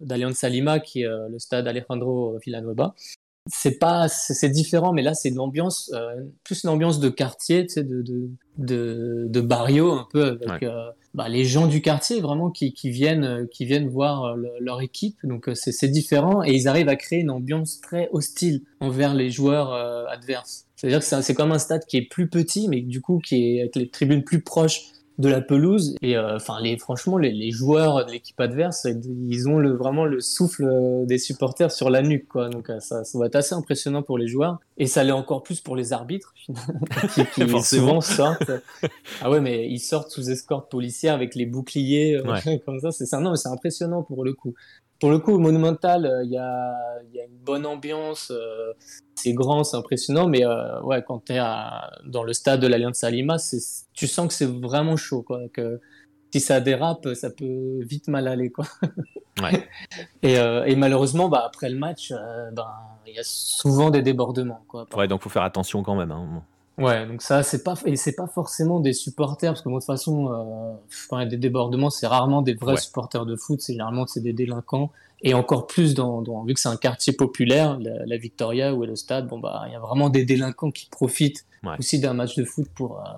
d'Alianza Lima, qui est euh, le stade Alejandro Villanueva, c'est pas c'est différent mais là c'est une ambiance euh, plus une ambiance de quartier tu sais de de de, de barrio un peu avec euh, bah, les gens du quartier vraiment qui, qui viennent euh, qui viennent voir leur équipe. Donc c'est c'est différent et ils arrivent à créer une ambiance très hostile envers les joueurs adverses. C'est à dire que c'est comme un stade qui est plus petit mais du coup qui est avec les tribunes plus proches de la pelouse. Et euh, enfin les franchement les, les joueurs de l'équipe adverse ils ont le vraiment le souffle euh, des supporters sur la nuque quoi. Donc euh, ça, ça va être assez impressionnant pour les joueurs. Et ça l'est encore plus pour les arbitres qui, qui souvent sortent. Ah ouais mais ils sortent sous escorte policière avec les boucliers comme ça. C'est ça. Non mais c'est impressionnant pour le coup pour le coup, Monumental, il y, a, y, a, une bonne ambiance. c'est grand, c'est impressionnant, mais ouais, quand tu es dans le stade de l'Alliance Salima, tu sens que c'est vraiment chaud. Quoi, que si ça dérape, ça peut vite mal aller. Quoi. Ouais. et, et, malheureusement, bah, après le match, ben, il y a souvent des débordements. Quoi, ouais, donc il faut faire attention quand même. Hein. Ouais, donc ça, c'est pas, et c'est pas forcément des supporters, parce que de toute façon, euh, quand il y a des débordements, c'est rarement des vrais supporters de foot, c'est généralement c'est des délinquants. Et encore plus dans, dans vu que c'est un quartier populaire, la, Victoria, où est le stade, bon bah, il y a vraiment des délinquants qui profitent aussi d'un match de foot pour, euh,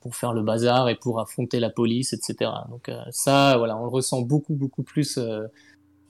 pour faire le bazar et pour affronter la police, etc. Donc euh, ça, voilà, on le ressent beaucoup, beaucoup plus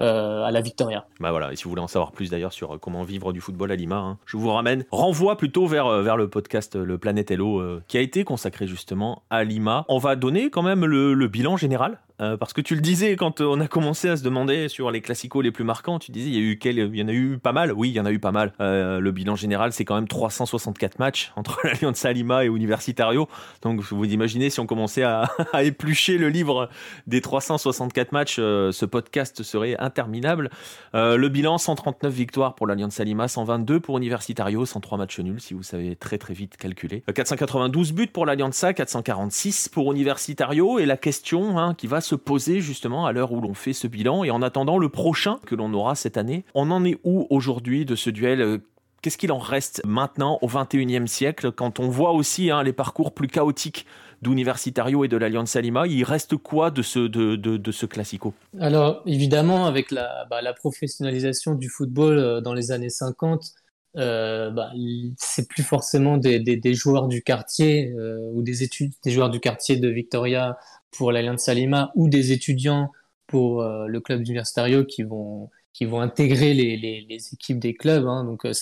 euh, à la Victoria. Bah voilà, et si vous voulez en savoir plus d'ailleurs sur euh, comment vivre du football à Lima, hein, je vous ramène, renvoie plutôt vers, euh, vers le podcast Le Planète Hello qui a été consacré justement à Lima. On va donner quand même le, le bilan général euh, parce que tu le disais quand on a commencé à se demander sur les classicos les plus marquants, tu disais il y, a eu il y en a eu pas mal. Oui, il y en a eu pas mal. Euh, le bilan général, c'est quand même 364 matchs entre l'Alliance Lima et Universitario. Donc vous imaginez si on commençait à, éplucher le livre des 364 matchs, euh, ce podcast serait interminable. le bilan 139 victoires pour l'Alliance Lima, 122 pour Universitario, 103 matchs nuls si vous savez très très vite calculer. 492 buts pour l'Alliance, 446 pour Universitario et la question hein, qui va se poser justement à l'heure où l'on fait ce bilan et en attendant le prochain que l'on aura cette année. On en est où aujourd'hui de ce duel Qu'est-ce qu'il en reste maintenant au 21e siècle? Quand on voit aussi hein, les parcours plus chaotiques d'Universitario et de l'Alliance Lima, il reste quoi de ce, de, de, ce classico? Alors évidemment, avec la, bah, professionnalisation du football euh, dans les années 50, euh, bah, c'est plus forcément des, joueurs du quartier euh, ou des études, des joueurs du quartier de Victoria pour l'Alliance Lima ou des étudiants pour euh, le club universitario qui vont qui vont intégrer les, les, équipes des clubs. Hein. Donc, euh,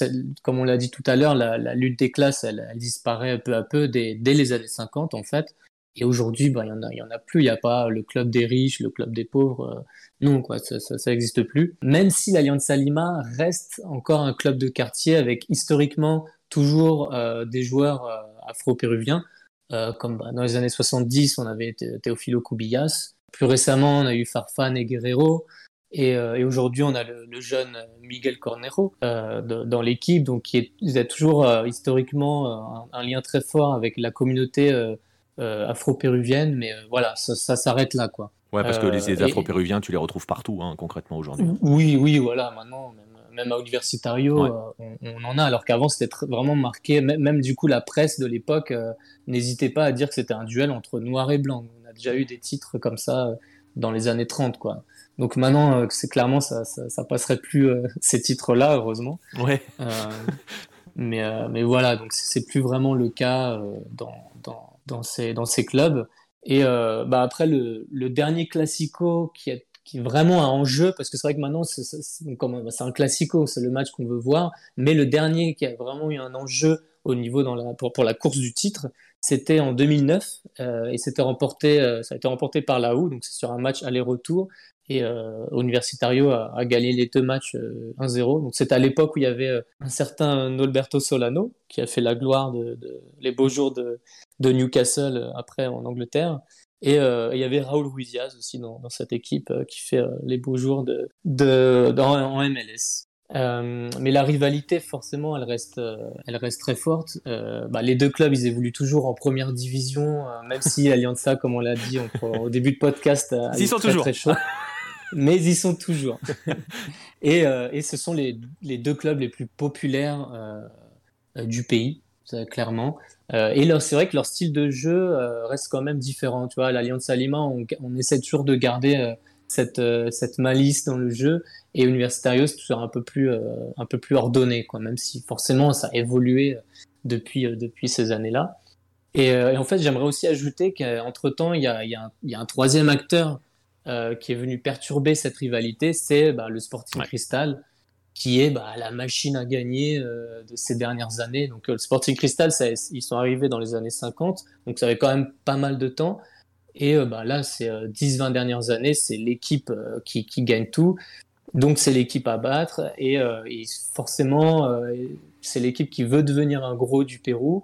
comme on l'a dit tout à l'heure, la, lutte des classes, elle, disparaît peu à peu dès, dès les années 50, en fait. Et aujourd'hui, bah, il y en a, en a plus. Il n'y a pas le club des riches, le club des pauvres. Euh, non, quoi, ça, n'existe plus. Même si l'Alliance Lima reste encore un club de quartier avec historiquement toujours des joueurs afro-péruviens. Euh, comme bah, dans les années 70, on avait Teofilo Cubillas. Plus récemment, on a eu Farfan et Guerrero. Et, euh, et aujourd'hui, on a le, le, jeune Miguel euh, de, dans l'équipe, donc qui est, il a toujours euh, historiquement un, un, lien très fort avec la communauté afro-péruvienne, mais voilà, ça, ça s'arrête là, quoi. Ouais, parce que les, les afro-péruviens, tu les retrouves partout, hein, concrètement aujourd'hui. Oui, oui, voilà, maintenant, même à Universitario, euh, on, en a, alors qu'avant c'était vraiment marqué, même, du coup la presse de l'époque euh, n'hésitait pas à dire que c'était un duel entre noir et blanc. On a déjà eu des titres comme ça euh, dans les années 30, quoi. Donc maintenant, c'est clairement, ça, ça, passerait plus ces titres-là, heureusement. Ouais. mais, mais voilà, donc c'est plus vraiment le cas dans, dans, dans, ces, dans ces clubs. Et bah après, le, le dernier classico qui est qui est vraiment un enjeu, parce que c'est vrai que maintenant, c'est un classico, c'est le match qu'on veut voir, mais le dernier qui a vraiment eu un enjeu au niveau pour, la course du titre, c'était en 2009, euh, et c'était remporté, euh, ça a été remporté par la donc c'est sur un match aller-retour, et euh, Universitario a, gagné les deux matchs 1-0. Euh, donc c'est à l'époque où il y avait un certain Alberto Solano, qui a fait la gloire de, les beaux jours de Newcastle après en Angleterre. Et euh, il y avait Raoul Ruiziaz aussi dans, dans cette équipe euh, qui fait euh, les beaux jours de, de, dans, en MLS. Euh, mais la rivalité, forcément, elle reste, elle reste très forte. Bah, les deux clubs, ils évoluent toujours en première division, même si Alianza, comme on l'a dit au début de podcast, ils sont très, toujours. très chaud. mais ils sont toujours. et, et ce sont les, les, deux clubs les plus populaires du pays, clairement. Euh, et c'est vrai que leur style de jeu euh, reste quand même différent. Tu vois, l'Alliance Lima, on, on, essaie toujours de garder euh, cette, cette malice dans le jeu. Et Universitario, c'est toujours un peu plus, un peu plus ordonné, quoi, même si forcément ça a évolué depuis, depuis ces années-là. Et, en fait, j'aimerais aussi ajouter qu'entre-temps, il y a, y, a y a, un troisième acteur qui est venu perturber cette rivalité, c'est bah, le Sporting Cristal qui est bah, la machine à gagner euh, de ces dernières années. Donc euh, le Sporting Cristal, ils sont arrivés dans les années 50, donc ça avait quand même pas mal de temps. Et euh, bah, là, c'est 10-20 dernières années, c'est l'équipe qui, gagne tout. Donc c'est l'équipe à battre et, forcément, c'est l'équipe qui veut devenir un gros du Pérou.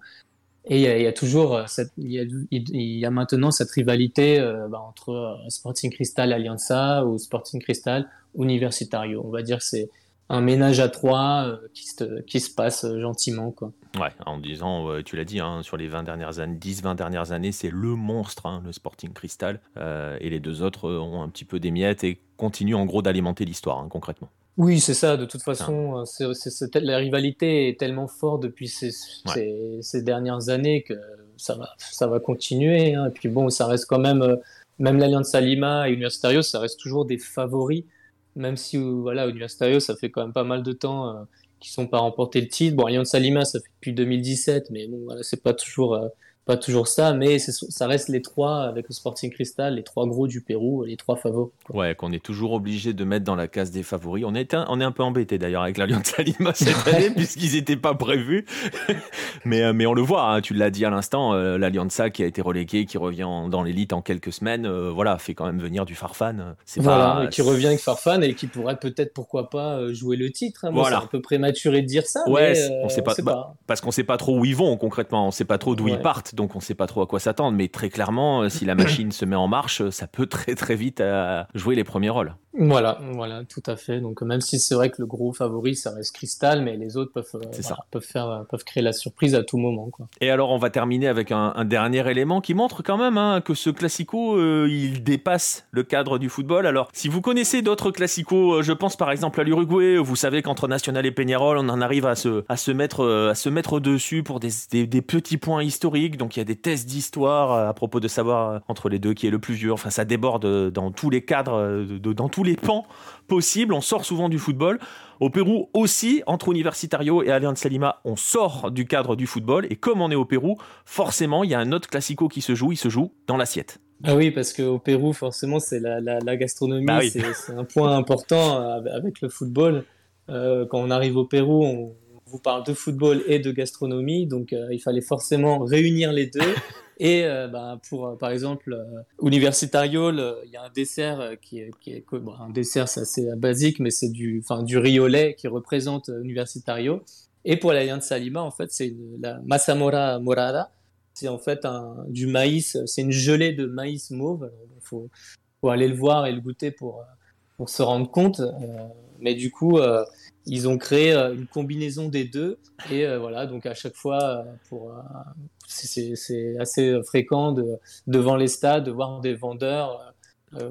Et il y, a toujours, il, y a, maintenant cette rivalité bah, entre Sporting Cristal Alianza ou Sporting Cristal Universitario. On va dire que c'est un ménage à trois euh, qui, se, qui se passe euh, gentiment. Quoi. Ouais, en disant, tu l'as dit, hein, sur les 20 dernières années, 10-20 dernières années, c'est le monstre, hein, le Sporting Cristal. Euh, et les deux autres ont un petit peu des miettes et continuent en gros d'alimenter l'histoire, hein, concrètement. Oui, c'est ça. De toute façon, c'est, la rivalité est tellement forte depuis ces, ces, dernières années que ça va, ça va continuer. Et puis bon, ça reste quand même, même l'Alliance Lima et Universitario, ça reste toujours des favoris même si voilà, Universitario, ça fait quand même pas mal de temps euh, qu'ils sont pas remporté le titre. Bon, Alianza Lima, ça fait depuis 2017, mais bon, voilà, c'est pas toujours euh, pas toujours ça, mais ça reste les trois avec le Sporting Cristal, les trois gros du Pérou, les trois favoris. Ouais, qu'on est toujours obligé de mettre dans la case des favoris. On est un, on est un peu embêté d'ailleurs avec l'Alliance Lima cette année puisqu'ils n'étaient pas prévus. mais, euh, mais on le voit, hein, tu l'as dit à l'instant, euh, l'Alianza qui a été relégué, qui revient dans l'élite en quelques semaines, euh, voilà, fait quand même venir du Farfan. Voilà, qui revient avec Farfan et qui pourrait peut-être, pourquoi pas, jouer le titre. Hein. voilà. C'est un peu prématuré de dire ça. Ouais, on sait pas, bah, parce qu'on sait pas trop où ils vont concrètement, on sait pas trop d'où ils partent donc on ne sait pas trop à quoi s'attendre. Mais très clairement, euh, si la machine se met en marche, ça peut très très vite euh, jouer les premiers rôles. Voilà, voilà, tout à fait. Donc même si c'est vrai que le gros favori, ça reste Cristal, mais les autres peuvent, euh, peuvent, faire, peuvent créer la surprise à tout moment. Quoi. Et alors on va terminer avec un, dernier élément qui montre quand même hein, que ce classico, il dépasse le cadre du football. Alors si vous connaissez d'autres classicos, je pense par exemple à l'Uruguay, vous savez qu'entre National et Peñarol, on en arrive à se, à se, mettre, à se mettre dessus pour des, des petits points historiques. Donc il y a des tests d'histoire à propos de savoir entre les deux qui est le plus vieux. Enfin ça déborde dans tous les cadres, dans tous les pans possibles. On sort souvent du football. Au Pérou aussi, entre Universitario et Alianza Lima, on sort du cadre du football. Et comme on est au Pérou, forcément, il y a un autre classico qui se joue. Il se joue dans l'assiette. Ah oui, parce qu'au Pérou, forcément, c'est la, gastronomie, bah c'est un point important avec le football. Euh, quand on arrive au Pérou, on vous parle de football et de gastronomie, donc euh, il fallait forcément réunir les deux. Et euh, bah, pour, euh, par exemple, Universitario, il y a un dessert qui est, qui est un dessert, c'est assez basique, mais c'est du, du riz au lait qui représente Universitario. Et pour l'Alianza Lima, en fait, c'est la Masamora Morada. C'est en fait un, du maïs, c'est une gelée de maïs mauve. Il faut, faut, aller le voir et le goûter pour, pour se rendre compte. mais du coup, ils ont créé euh, une combinaison des deux. Et euh, voilà, donc à chaque fois, euh, pour, c'est assez fréquent de, devant les stades de voir des vendeurs.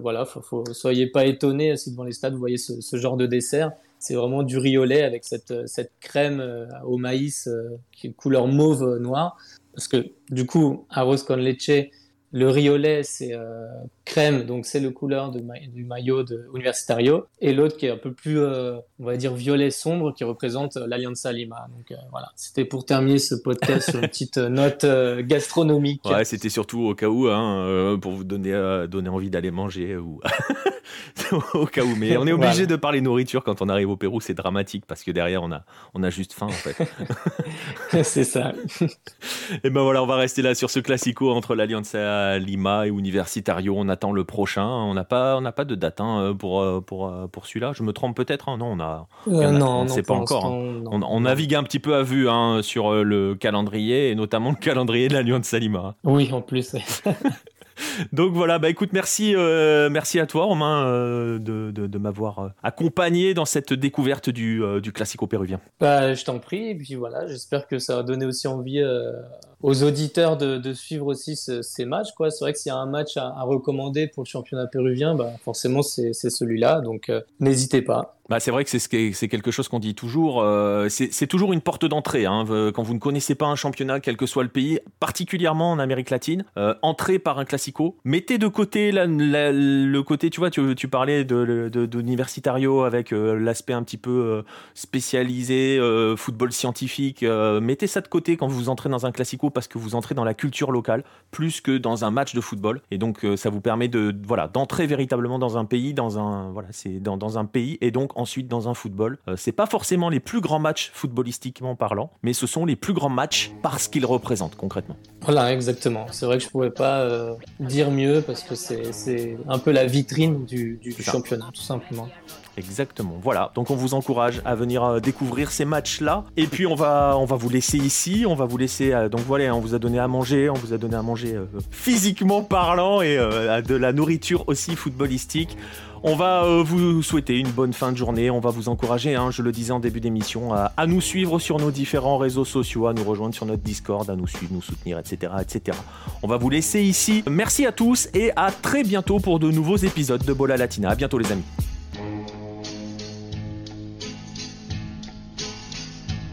voilà, faut, soyez pas étonnés si devant les stades vous voyez ce, genre de dessert. C'est vraiment du riz au lait avec cette, cette crème au maïs qui est couleur mauve noire. Parce que du coup, arroz con leche, le riolet, c'est euh, crème, donc c'est le couleur du maillot de Universitario. Et l'autre qui est un peu plus, euh, on va dire, violet sombre, qui représente euh, l'Alianza Lima. Donc voilà, c'était pour terminer ce podcast sur une petite note gastronomique. Ouais, c'était surtout au cas où, hein, pour vous donner, donner envie d'aller manger ou au cas où. Mais on est obligé de parler nourriture quand on arrive au Pérou, c'est dramatique parce que derrière on a, on a juste faim en fait. c'est ça. Et ben voilà, on va rester là sur ce classico entre l'Alianza Lima et Universitario. On attend le prochain. On n'a pas, on n'a pas de date hein, pour, pour, pour celui-là. Je me trompe peut-être. Hein. non, on a, euh, non, on ne sait pas encore. Hein. On, navigue un petit peu à vue sur euh, le calendrier et notamment le calendrier de l'Alianza Lima. Oui, en plus. Donc voilà, bah écoute, merci, euh, merci à toi Romain euh, de, m'avoir euh, accompagné dans cette découverte du, du classico péruvien. Bah, je t'en prie, puis voilà, j'espère que ça va donner aussi envie aux auditeurs de, de suivre aussi ces matchs. Quoi. C'est vrai que s'il y a un match à, recommander pour le championnat péruvien, bah, forcément c'est, celui-là, donc n'hésitez pas. Bah, c'est vrai que c'est quelque chose qu'on dit toujours. Euh, c'est toujours une porte d'entrée. Hein, quand vous ne connaissez pas un championnat, quel que soit le pays, particulièrement en Amérique latine, euh, entrez par un classico. Mettez de côté le côté, tu vois, tu, parlais de, d'universitario avec euh, l'aspect un petit peu spécialisé, football scientifique. mettez ça de côté quand vous entrez dans un classico parce que vous entrez dans la culture locale plus que dans un match de football. Et donc, ça vous permet de, voilà, d'entrer véritablement dans un pays, dans un, voilà, dans, dans un pays et donc ensuite dans un football. Euh, c'est pas forcément les plus grands matchs footballistiquement parlant, mais ce sont les plus grands matchs parce qu'ils représentent concrètement. Voilà, exactement. C'est vrai que je pouvais pas euh, dire mieux parce que c'est un peu la vitrine du, championnat, tout simplement. Exactement. Voilà. Donc on vous encourage à venir euh, découvrir ces matchs-là. Et puis on va, on va vous laisser ici. On va vous laisser. donc voilà, on vous a donné à manger. On vous a donné à manger physiquement parlant et de la nourriture aussi footballistique. On va euh, vous souhaiter une bonne fin de journée. On va vous encourager, hein, je le disais en début d'émission, à, nous suivre sur nos différents réseaux sociaux, à nous rejoindre sur notre Discord, à nous suivre, nous soutenir, etc., etc. On va vous laisser ici. Merci à tous et à très bientôt pour de nouveaux épisodes de Bola Latina. À bientôt les amis.